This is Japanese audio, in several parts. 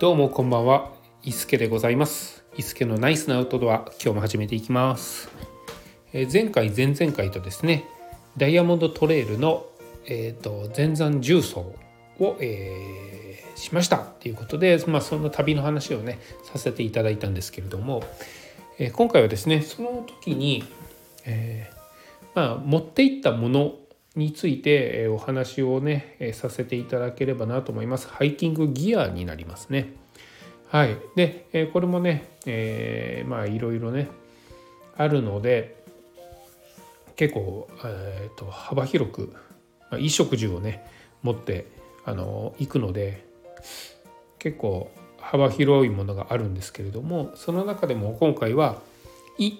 どうもこんばんは、伊助でございます。伊助のナイスなアウトドア、今日も始めていきます。えー前回、前々回とですね、ダイヤモンドトレイルの、えー、と前山重走を、えーしましたということで、まあ、その旅の話をねさせていただいたんですけれども、えー今回はですねその時に、えーまあ、持っていったものについてえお話をねえさせていただければなと思います。ハイキングギアになりますね。はい。で、えこれもね、えーまあいろいろねあるので結構、えーと幅広く、まあ、衣食住をね持ってあの行くので結構幅広いものがあるんですけれどもその中でも今回はい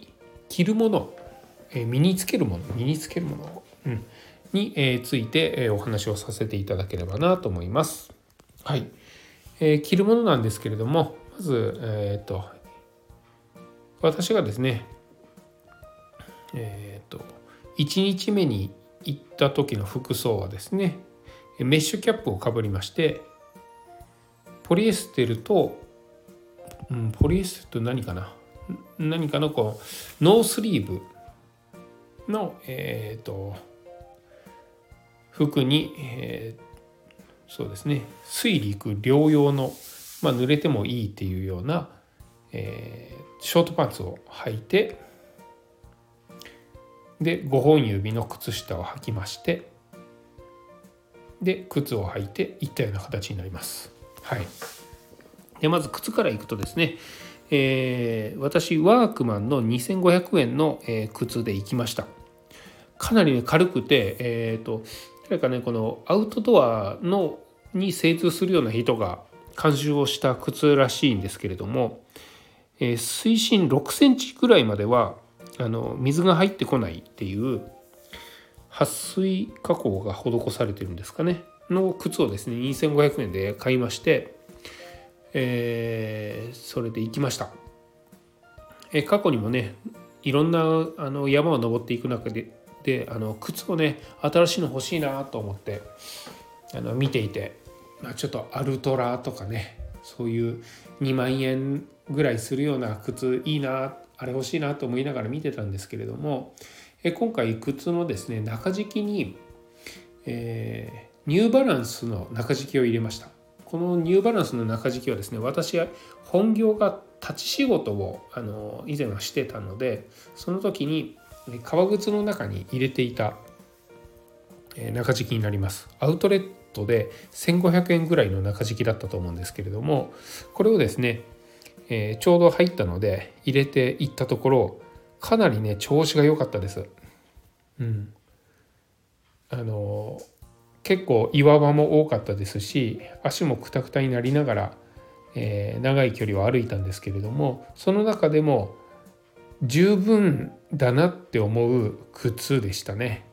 着るもの、えー身につけるもの身につけるもの、うん、に、ついて、お話をさせていただければなと思います。はい、えー着るものなんですけれどもまず、えー、と私がですねえっ、と1日目に行った時の服装はですねメッシュキャップをかぶりましてポリエステルと、うん、ポリエステルと何かな何かのこうノースリーブのえっ、と服に、えーそうですね水陸両用の、まあ、濡れてもいいっていうような、えーショートパンツを履いてで5本指の靴下を履きましてで靴を履いていったような形になります。はい、でまず靴からいくとですね、えー私ワークマンの2500円の、えー靴で行きました。かなりね軽くて、えー、と誰かねこのアウトドアのに精通するような人が監修をした靴らしいんですけれども、えー水深6センチぐらいまではあの水が入ってこないっていう撥水加工が施されてるんですかね。の靴をですね2500円で買いまして、えーそれで行きました、え過去にもねいろんなあの山を登っていく中でであの靴をね新しいの欲しいなと思ってあの見ていて、まあ、ちょっとアルトラとかねそういう2万円ぐらいするような靴いいなあれ欲しいなと思いながら見てたんですけれどもえ今回靴のですね中敷きに、えーニューバランスの中敷きを入れました。このニューバランスの中敷きはですね私は本業が立ち仕事をあの以前はしてたのでその時に革靴の中に入れていた中敷きになります。アウトレットで1500円ぐらいの中敷きだったと思うんですけれどもこれをですね、えちょうど入ったので入れていったところかなりね調子が良かったです。うん。あの結構岩場も多かったですし足もくたくたになりながら、えー長い距離を歩いたんですけれどもその中でも十分だなって思う靴でしたね。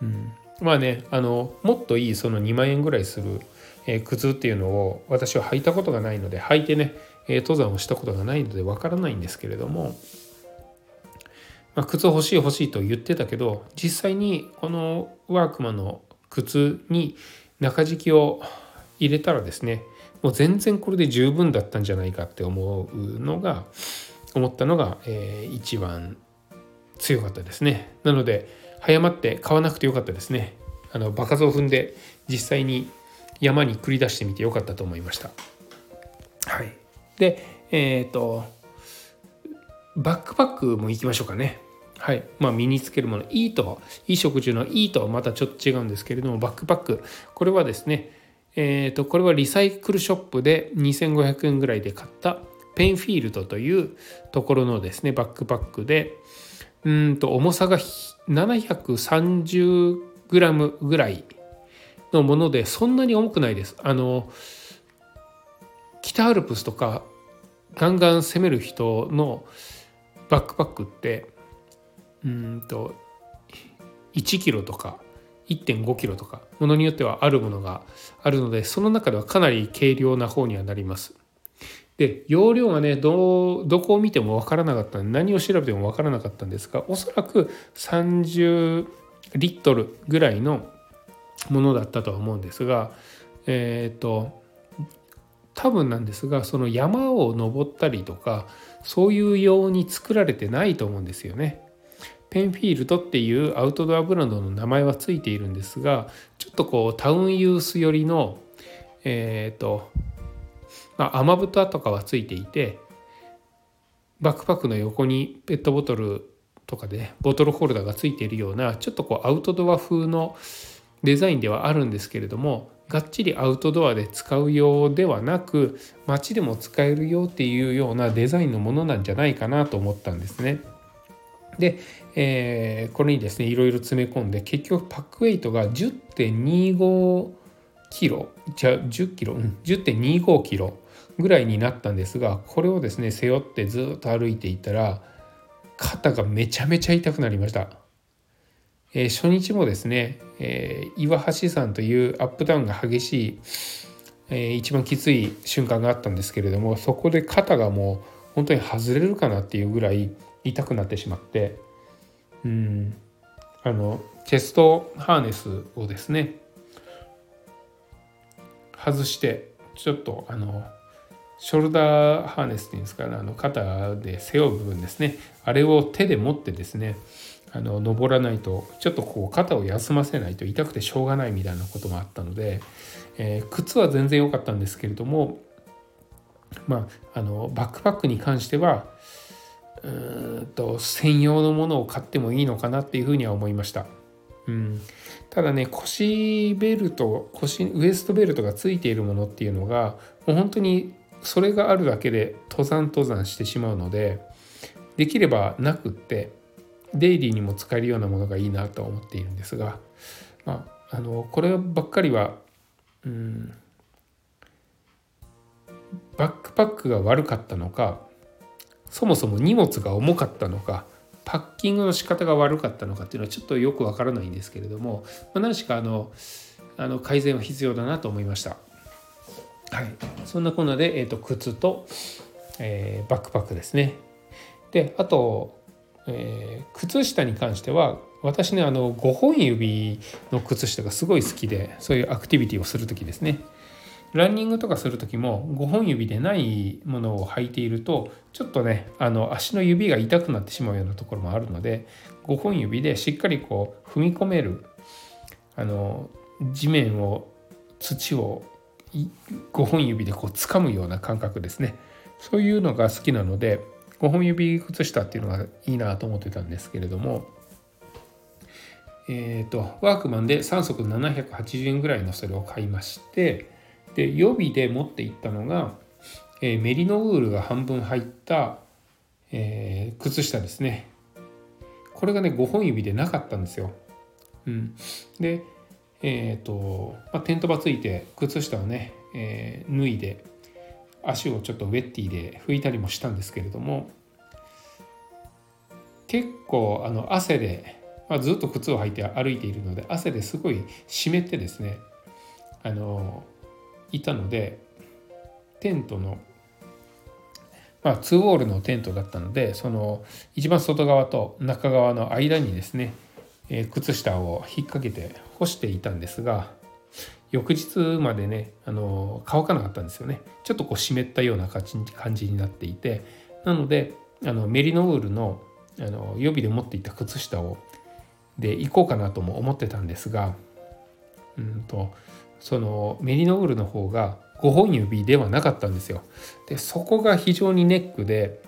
うん、まあねあのもっといいその2万円ぐらいする、えー靴っていうのを私は履いたことがないので履いてね、えー登山をしたことがないのでわからないんですけれども、まあ、靴欲しい欲しいと言ってたけど実際にこのワークマンの靴に中敷きを入れたらですねもう全然これで十分だったんじゃないかって思うのが思ったのが、えー一番強かったですね。なので早まって買わなくてよかったですね。あの場数を踏んで実際に山に繰り出してみてよかったと思いました。はい。でえっ、とバックパックも行きましょうかね。はい。まあ、身につけるもの。いいと衣食住のいいとはまたちょっと違うんですけれどもバックパック。これはですねえー、とこれはリサイクルショップで2500円ぐらいで買ったペンフィールドというところのですねバックパックでうんと重さが 730g ぐらいのものでそんなに重くないです。あの北アルプスとかガンガン攻める人のバックパックってうんと1キロとか1.5キロとかものによってはあるものがあるのでその中ではかなり軽量な方にはなります。で容量がねどどこを見ても分からなかった何を調べても分からなかったんですがおそらく30リットルぐらいのものだったとは思うんですがえっ、と多分なんですがその山を登ったりとかそういう用に作られてないと思うんですよね。ペンフィールドっていうアウトドアブランドの名前はついているんですがちょっとこうタウンユース寄りのえっ、ー、と雨蓋とかはついていてバックパックの横にペットボトルとかでボトルホルダーがついているようなちょっとこうアウトドア風のデザインではあるんですけれどもがっちりアウトドアで使うようではなく街でも使えるよっていうようなデザインのものなんじゃないかなと思ったんですね。で、えー、これにですねいろいろ詰め込んで結局パックウェイトが10.25キロじゃあ10キロ、うん、10.25キロぐらいになったんですがこれをですね背負ってずっと歩いていたら肩がめちゃめちゃ痛くなりました。えー、初日もですね、えー、岩橋山というアップダウンが激しい、えー、一番きつい瞬間があったんですけれどもそこで肩がもう本当に外れるかなっていうぐらい痛くなってしまってうんあのチェストハーネスをですね外してちょっとあのショルダーハーネスっていうんですかねあの肩で背負う部分ですねあれを手で持ってですねあの登らないとちょっとこう肩を休ませないと痛くてしょうがないみたいなこともあったので、えー、靴は全然良かったんですけれどもまああのバックパックに関してはうーんと専用のものを買ってもいいのかなっていうふうには思いました。うん、ただね腰ベルト腰ウエストベルトがついているものっていうのがもう本当にそれがあるだけで登山登山してしまうのでできればなくってデイリーにも使えるようなものがいいなと思っているんですが、まあ、あのこればっかりはうんバックパックが悪かったのかそもそも荷物が重かったのかパッキングの仕方が悪かったのかっていうのはちょっとよくわからないんですけれども、まあ、何しかあのあの改善は必要だなと思いました。はい、そんなこんなで、えーと、靴と、えー、バックパックですね。であとえー、靴下に関しては私ねあの5本指の靴下がすごい好きでそういうアクティビティをする時ですねランニングとかする時も5本指でないものを履いているとちょっとねあの足の指が痛くなってしまうようなところもあるので5本指でしっかりこう踏み込めるあの地面を土を5本指でこう掴むような感覚ですね。そういうのが好きなので5本指靴下っていうのがいいなと思ってたんですけれどもえっ、ー、とワークマンで3足780円ぐらいのそれを買いましてで予備で持っていったのが、えー、メリノウールが半分入った、えー、靴下ですね。これがね5本指でなかったんですよ、うん、でえっ、ー、と、まあ、テントバついて靴下をね、え脱いで足をちょっとウェッティで拭いたりもしたんですけれども結構あの汗で、まあ、ずっと靴を履いて歩いているので汗ですごい湿ってですねあのいたのでテントのまあ2ウォールのテントだったのでその一番外側と中側の間にですね、えー、靴下を引っ掛けて干していたんですが翌日までねあの乾かなかったんですよねちょっとこう湿ったような感じになっていてなのであのメリノウールのあの予備で持っていた靴下をで行こうかなとも思ってたんですがうんとそのメリノウールの方が5本指ではなかったんですよ。でそこが非常にネックで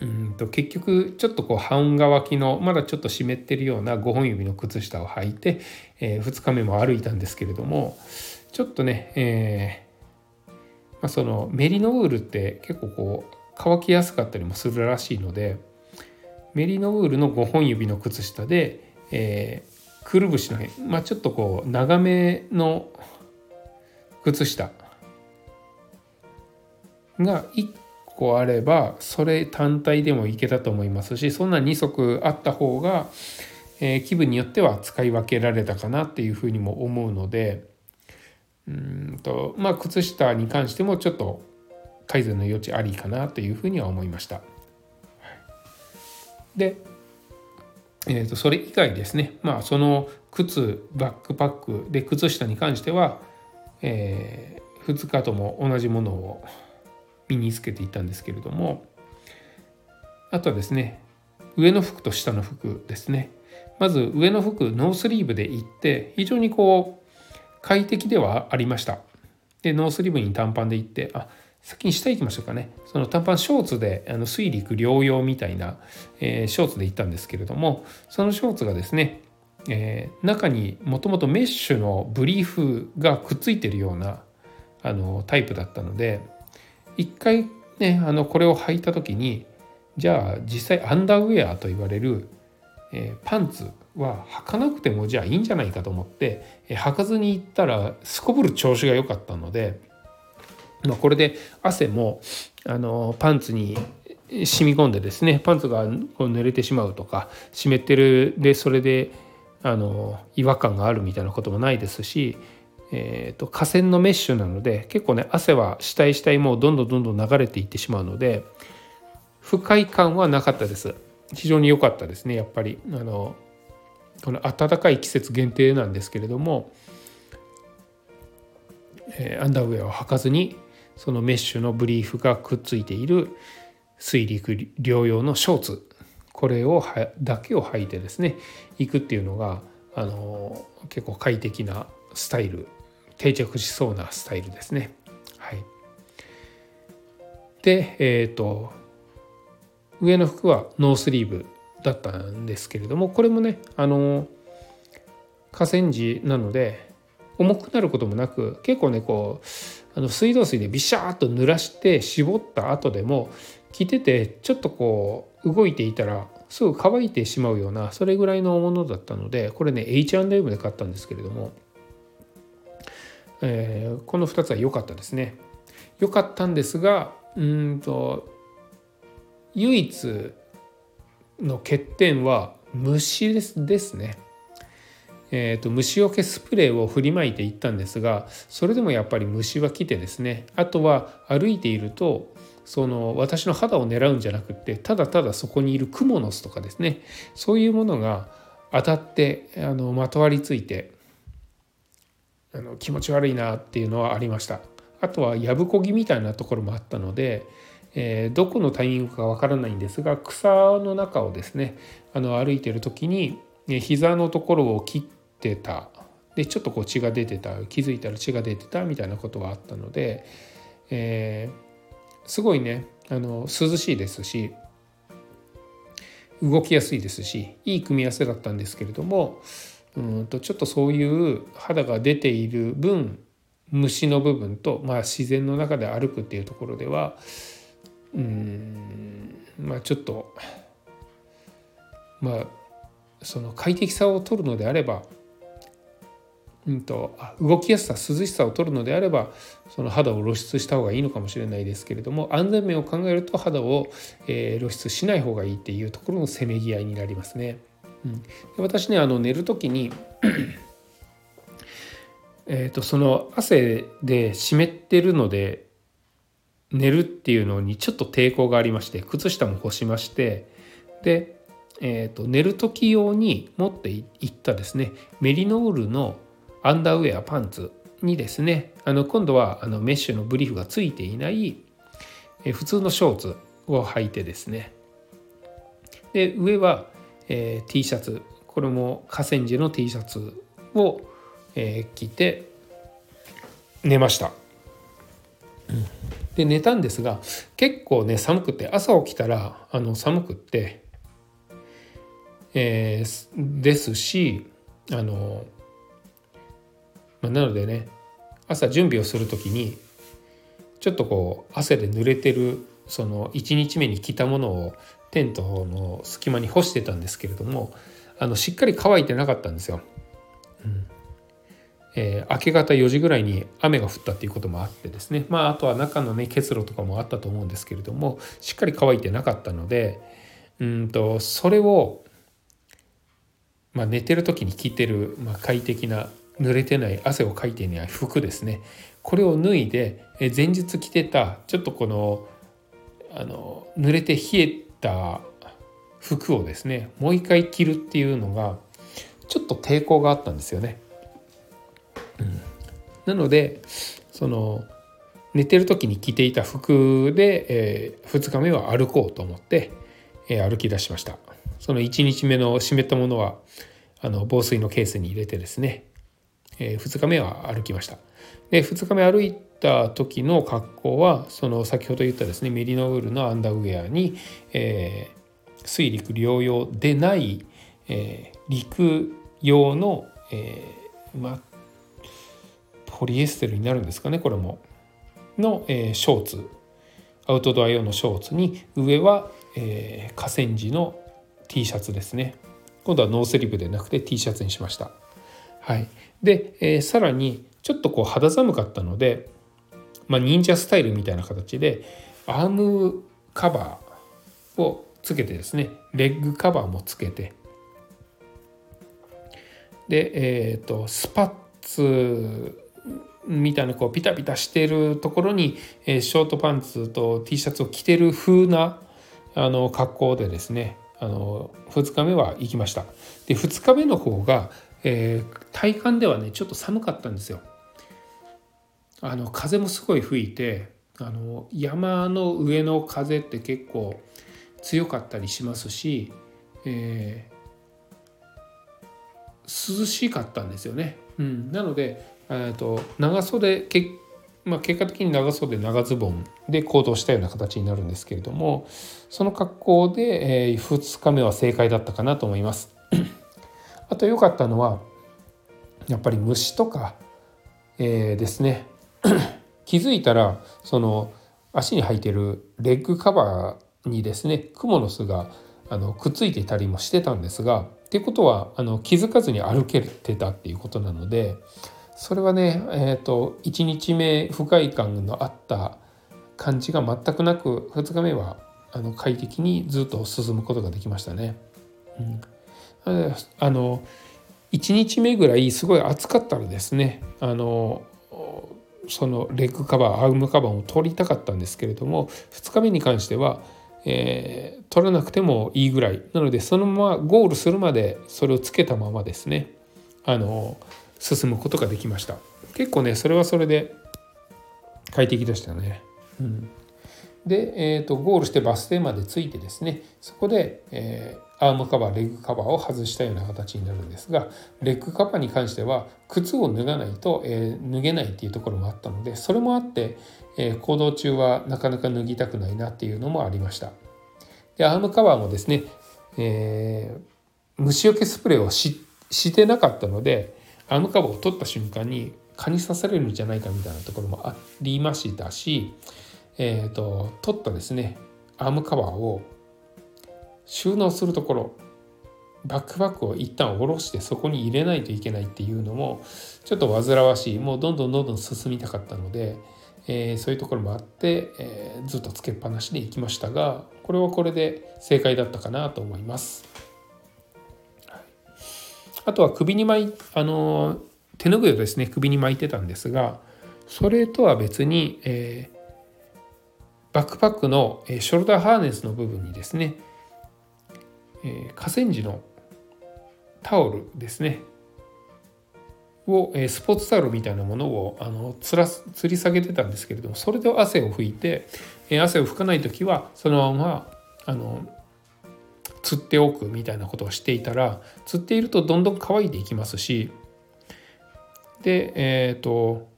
うんと結局ちょっとこう半乾きのまだちょっと湿ってるような5本指の靴下を履いて、えー、2日目も歩いたんですけれどもちょっとね、えー、まあ、そのメリノウールって結構こう乾きやすかったりもするらしいのでメリノウールの5本指の靴下で、えー、くるぶしの辺、まあ、ちょっとこう長めの靴下が1個あればそれ単体でもいけたと思いますしそんな2足あった方が、えー、気分によっては使い分けられたかなっていうふうにも思うのでうんとまあ靴下に関してもちょっと改善の余地ありかなというふうには思いました。で、えー、とそれ以外ですねまあその靴バックパックで靴下に関しては、えー、2日とも同じものを身につけていたんですけれどもあとはですね上の服と下の服ですね。まず上の服ノースリーブで行って非常にこう快適ではありました。でノースリーブに短パンで行ってあ先に下行きましょうかね。その短パンショーツであの水陸両用みたいな、えー、ショーツで行ったんですけれどもそのショーツがですね、えー、中にもともとメッシュのブリーフがくっついてるようなあのタイプだったので一回ねあのこれを履いた時にじゃあ実際アンダーウェアと言われる、えー、パンツは履かなくてもじゃあいいんじゃないかと思って、えー、履かずに行ったらすこぶる調子が良かったので、まあ、これで汗もあのパンツに染み込んでですねパンツがこう濡れてしまうとか湿ってるでそれであの違和感があるみたいなこともないですしえーと、河川のメッシュなので結構ね汗は下へ下へもうどんどんどんどん流れていってしまうので不快感はなかったです。非常に良かったですねやっぱり。あのこの暖かい季節限定なんですけれども、えー、アンダーウェアを履かずにそのメッシュのブリーフがくっついている水陸両用のショーツこれをはだけを履いてですね行くっていうのがあの結構快適なスタイル定着しそうなスタイルですね。はい、で、えっ、ー、と上の服はノースリーブだったんですけれどもこれもねあの河川時なので重くなることもなく結構ねこうあの水道水でビシャーっと濡らして絞った後でも着ててちょっとこう動いていたらすぐ乾いてしまうようなそれぐらいのものだったのでこれね H&M で買ったんですけれどもえー、この2つは良かったですね。良かったんですがうんと唯一の欠点は虫ですですね。えーと、虫除けスプレーを振りまいていったんですがそれでもやっぱり虫は来てですねあとは歩いているとその私の肌を狙うんじゃなくってただただそこにいるクモの巣とかですねそういうものが当たってあのまとわりついてあの気持ち悪いなっていうのはありました。あとはやぶこぎみたいなところもあったので、えー、どこのタイミングかわからないんですが草の中をですねあの歩いてる時に、膝のところを切ってた。でちょっとこう血が出てた。気づいたら血が出てたみたいなことがあったので、えー、すごいねあの涼しいですし動きやすいですしいい組み合わせだったんですけれどもうんとちょっとそういう肌が出ている分虫の部分と、まあ、自然の中で歩くっていうところではうんまあちょっとまあその快適さを取るのであれば、うんと、動きやすさ涼しさを取るのであればその肌を露出した方がいいのかもしれないですけれども安全面を考えると肌を、えー、露出しない方がいいっていうところのせめぎ合いになりますね。うん、私ねあの寝る時にえとその汗で湿ってるので寝るっていうのにちょっと抵抗がありまして靴下も干しましてで、えーと、寝る時用に持っていったですねメリノールのアンダーウェアパンツにですねあの今度はあのメッシュのブリーフがついていない、え普通のショーツを履いてですね。で上はえー、T シャツこれも河川時の T シャツを、えー、着て寝ました。で寝たんですが結構ね寒くて朝起きたらあの寒くって、えー、ですしあの、まあ、なのでね朝準備をする時にちょっとこう汗で濡れてるその1日目に着たものをテントの隙間に干してたんですけれどもあのしっかり乾いてなかったんですよ。うん。えー、明け方4時ぐらいに雨が降ったっていうこともあってですね。まああとは中のね結露とかもあったと思うんですけれどもしっかり乾いてなかったのでうんとそれを、まあ、寝てる時に着てる、まあ、快適な濡れてない汗をかいていない服ですね。これを脱いで前日着てたちょっとこのあの濡れて冷えた服をですねもう一回着るっていうのがちょっと抵抗があったんですよね。うん、なのでその寝てる時に着ていた服で、えー、2日目は歩こうと思って、えー、歩き出しました。その1日目の湿ったものはあの防水のケースに入れてですね、えー、2日目は歩きました。で2日目歩いた時の格好はその先ほど言ったですねメリノウールのアンダーウェアに、えー、水陸両用でない、えー、陸用の、えー、まポリエステルになるんですかねこれも。の、えー、ショーツ。アウトドア用のショーツに上は、えー、化繊地の T シャツですね。今度はノースリーブでなくて T シャツにしました。はい。で、えー、さらにちょっとこう肌寒かったので、まあ、忍者スタイルみたいな形でアームカバーをつけてですねレッグカバーもつけてで、えーと、スパッツみたいなこうピタピタしてるところに、えー、ショートパンツと T シャツを着てる風なあの格好でですねあの2日目は行きました。で2日目の方が、えー、体感ではねちょっと寒かったんですよ。あの風もすごい吹いてあの山の上の風って結構強かったりしますし、えー、涼しかったんですよね、うん、なので、えーと、長袖け、まあ、結果的に長袖長ズボンで行動したような形になるんですけれどもその格好で、えー、2日目は正解だったかなと思います。あと良かったのはやっぱり虫とか、えー、ですね。気づいたらその足に履いてるレッグカバーにですねクモの巣があのくっついていたりもしてたんですがっていうことはあの気づかずに歩けてたっていうことなのでそれはね、えーと、1日目不快感のあった感じが全くなく2日目はあの快適にずっと進むことができましたね。うん、あの1日目ぐらいすごい暑かったらですねあのそのレッグカバーアームカバーを取りたかったんですけれども2日目に関しては、えー、取らなくてもいいぐらいなのでそのままゴールするまでそれをつけたままですねあの進むことができました結構ねそれはそれで快適でしたね。うんで、えーと、ゴールしてバス停まで着いてですねそこで、えー、アームカバーレッグカバーを外したような形になるんですがレッグカバーに関しては靴を脱がないと、えー、脱げないっていうところもあったのでそれもあって、えー、行動中はなかなか脱ぎたくないなっていうのもありました。でアームカバーもですね、えー虫除けスプレーをししてなかったのでアームカバーを取った瞬間に蚊に刺されるんじゃないかみたいなところもありましたしえーと、取ったですねアームカバーを収納するところバックパックを一旦下ろしてそこに入れないといけないっていうのもちょっと煩わしいもうどんどんどんどん進みたかったので、えー、そういうところもあって、えー、ずっとつけっぱなしでいきましたがこれはこれで正解だったかなと思います。あとは首に巻いあの手ぬぐいをですね首に巻いてたんですがそれとは別に、え、バックパックのショルダーハーネスの部分にですね河川地のタオルですね。をスポーツタオルみたいなものをあのつら吊り下げてたんですけれどもそれで汗を拭いて汗を拭かない時はそのままあの釣っておくみたいなことをしていたら釣っているとどんどん乾いていきますしでえっ、ー、と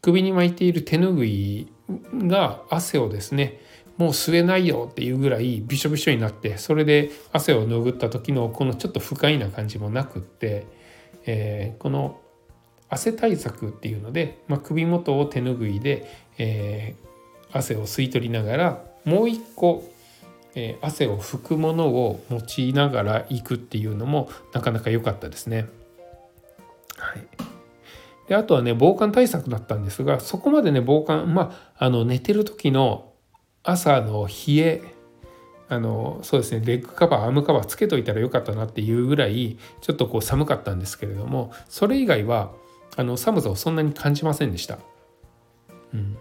首に巻いている手ぬぐいが汗をですねもう吸えないよっていうぐらいびしょびしょになってそれで汗を拭った時のこのちょっと不快な感じもなくって、えー、この汗対策っていうので、まあ、首元を手ぬぐいで、えー、汗を吸い取りながらもう一個、えー、汗を拭くものを用いながら行くっていうのもなかなか良かったですね。はいであとはね防寒対策だったんですがそこまでね防寒まああの寝てる時の朝の冷えあのそうですねレッグカバーアームカバーつけといたらよかったなっていうぐらいちょっとこう寒かったんですけれどもそれ以外はあの寒さをそんなに感じませんでした。うん、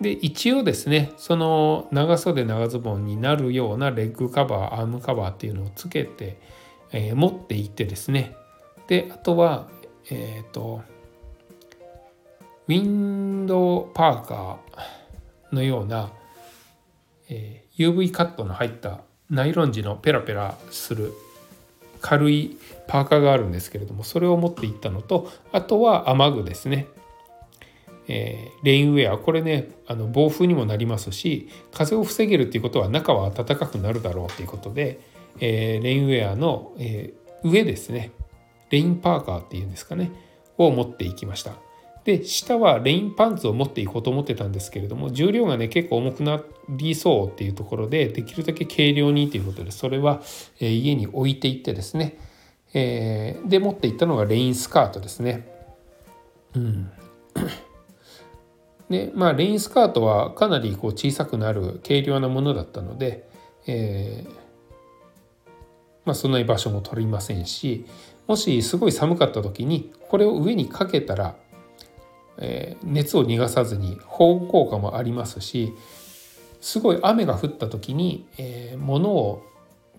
で一応ですねその長袖長ズボンになるようなレッグカバーアームカバーっていうのをつけて、えー、持っていってですねであとはえっ、ー、とウィンンドパーカーのような、え、UV カットの入ったナイロン地のペラペラする軽いパーカーがあるんですけれどもそれを持っていったのとあとは雨具ですね、えー、レインウェア。これねあの暴風にもなりますし風を防げるっていうことは中は暖かくなるだろうということで、えー、レインウェアの、え、上ですね。レインパーカーっていうんですかね。を持っていきました。で下はレインパンツを持っていこうと思ってたんですけれども重量がね結構重くなりそうっていうところでできるだけ軽量にということでそれは、え家に置いていってですね、えー、で持っていったのがレインスカートですね。うんでまあレインスカートはかなりこう小さくなる軽量なものだったので、えーまあ、そんなに場所も取りませんしもしすごい寒かった時にこれを上にかけたらえ、熱を逃がさずに保温効果もありますしすごい雨が降った時に、え、物を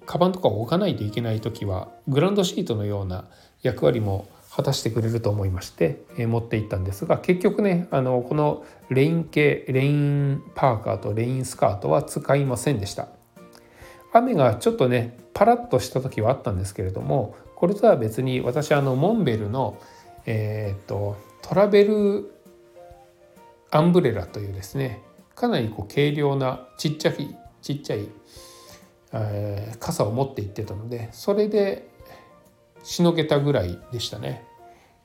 カバンとか置かないといけない時はグランドシートのような役割も果たしてくれると思いまして、え、持っていったんですが結局ねあのこのレイン系レインパーカーとレインスカートは使いませんでした。雨がちょっとねパラッとした時はあったんですけれどもこれとは別に私あのモンベルのえー、っとトラベルアンブレラというですねかなりこう軽量なちっちゃいちっちゃい、えー、傘を持って行ってたのでそれでしのげたぐらいでしたね。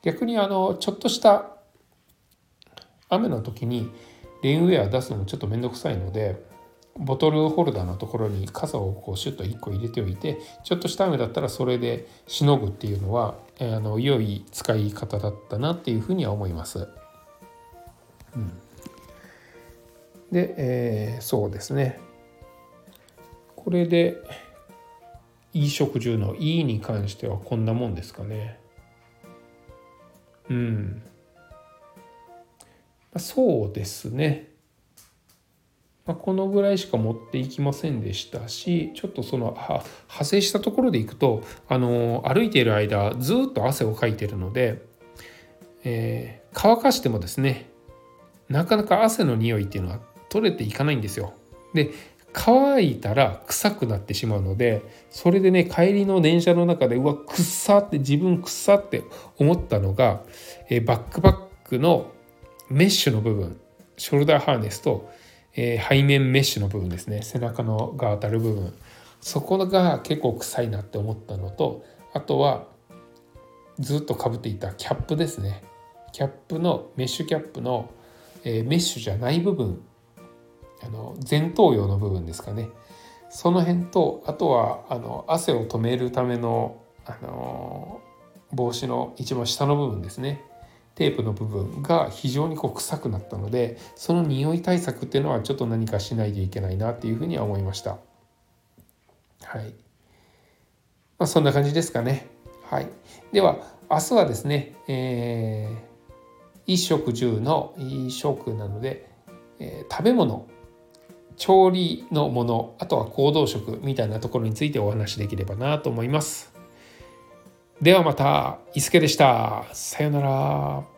逆にあのちょっとした雨の時にレインウェア出すのもちょっと面倒くさいのでボトルホルダーのところに傘をこうシュッと1個入れておいてちょっとした雨だったらそれでしのぐっていうのはあの良い使い方だったなっていうふうには思います。うん、で、えー、そうですねこれで衣食住の「い」に関してはこんなもんですかね。うん。そうですね。まあ、このぐらいしか持っていきませんでしたしちょっとその派生したところでいくとあの歩いている間ずっと汗をかいてるので、えー、乾かしてもですねなかなか汗の匂いっていうのは取れていかないんですよ。で乾いたら臭くなってしまうのでそれでね帰りの電車の中でうわくっさって自分くっさって思ったのが、えー、バックパックのメッシュの部分ショルダーハーネスとえー、背面メッシュの部分ですね。背中のが当たる部分。そこが結構臭いなって思ったのとあとはずっとかぶっていたキャップですね。キャップのメッシュキャップの、えー、メッシュじゃない部分。あの前頭葉の部分ですかね。その辺とあとはあの汗を止めるためのあの帽子の一番下の部分ですね。テープの部分が非常にこう臭くなったのでその匂い対策っていうのはちょっと何かしないといけないなっていうふうには思いました。はい。まあ、そんな感じですかね。はい。では明日はですね、えー、衣食住の衣食なので、えー、食べ物調理のものあとは行動食みたいなところについてお話しできればなと思います。ではまた、伊助でした。さようなら。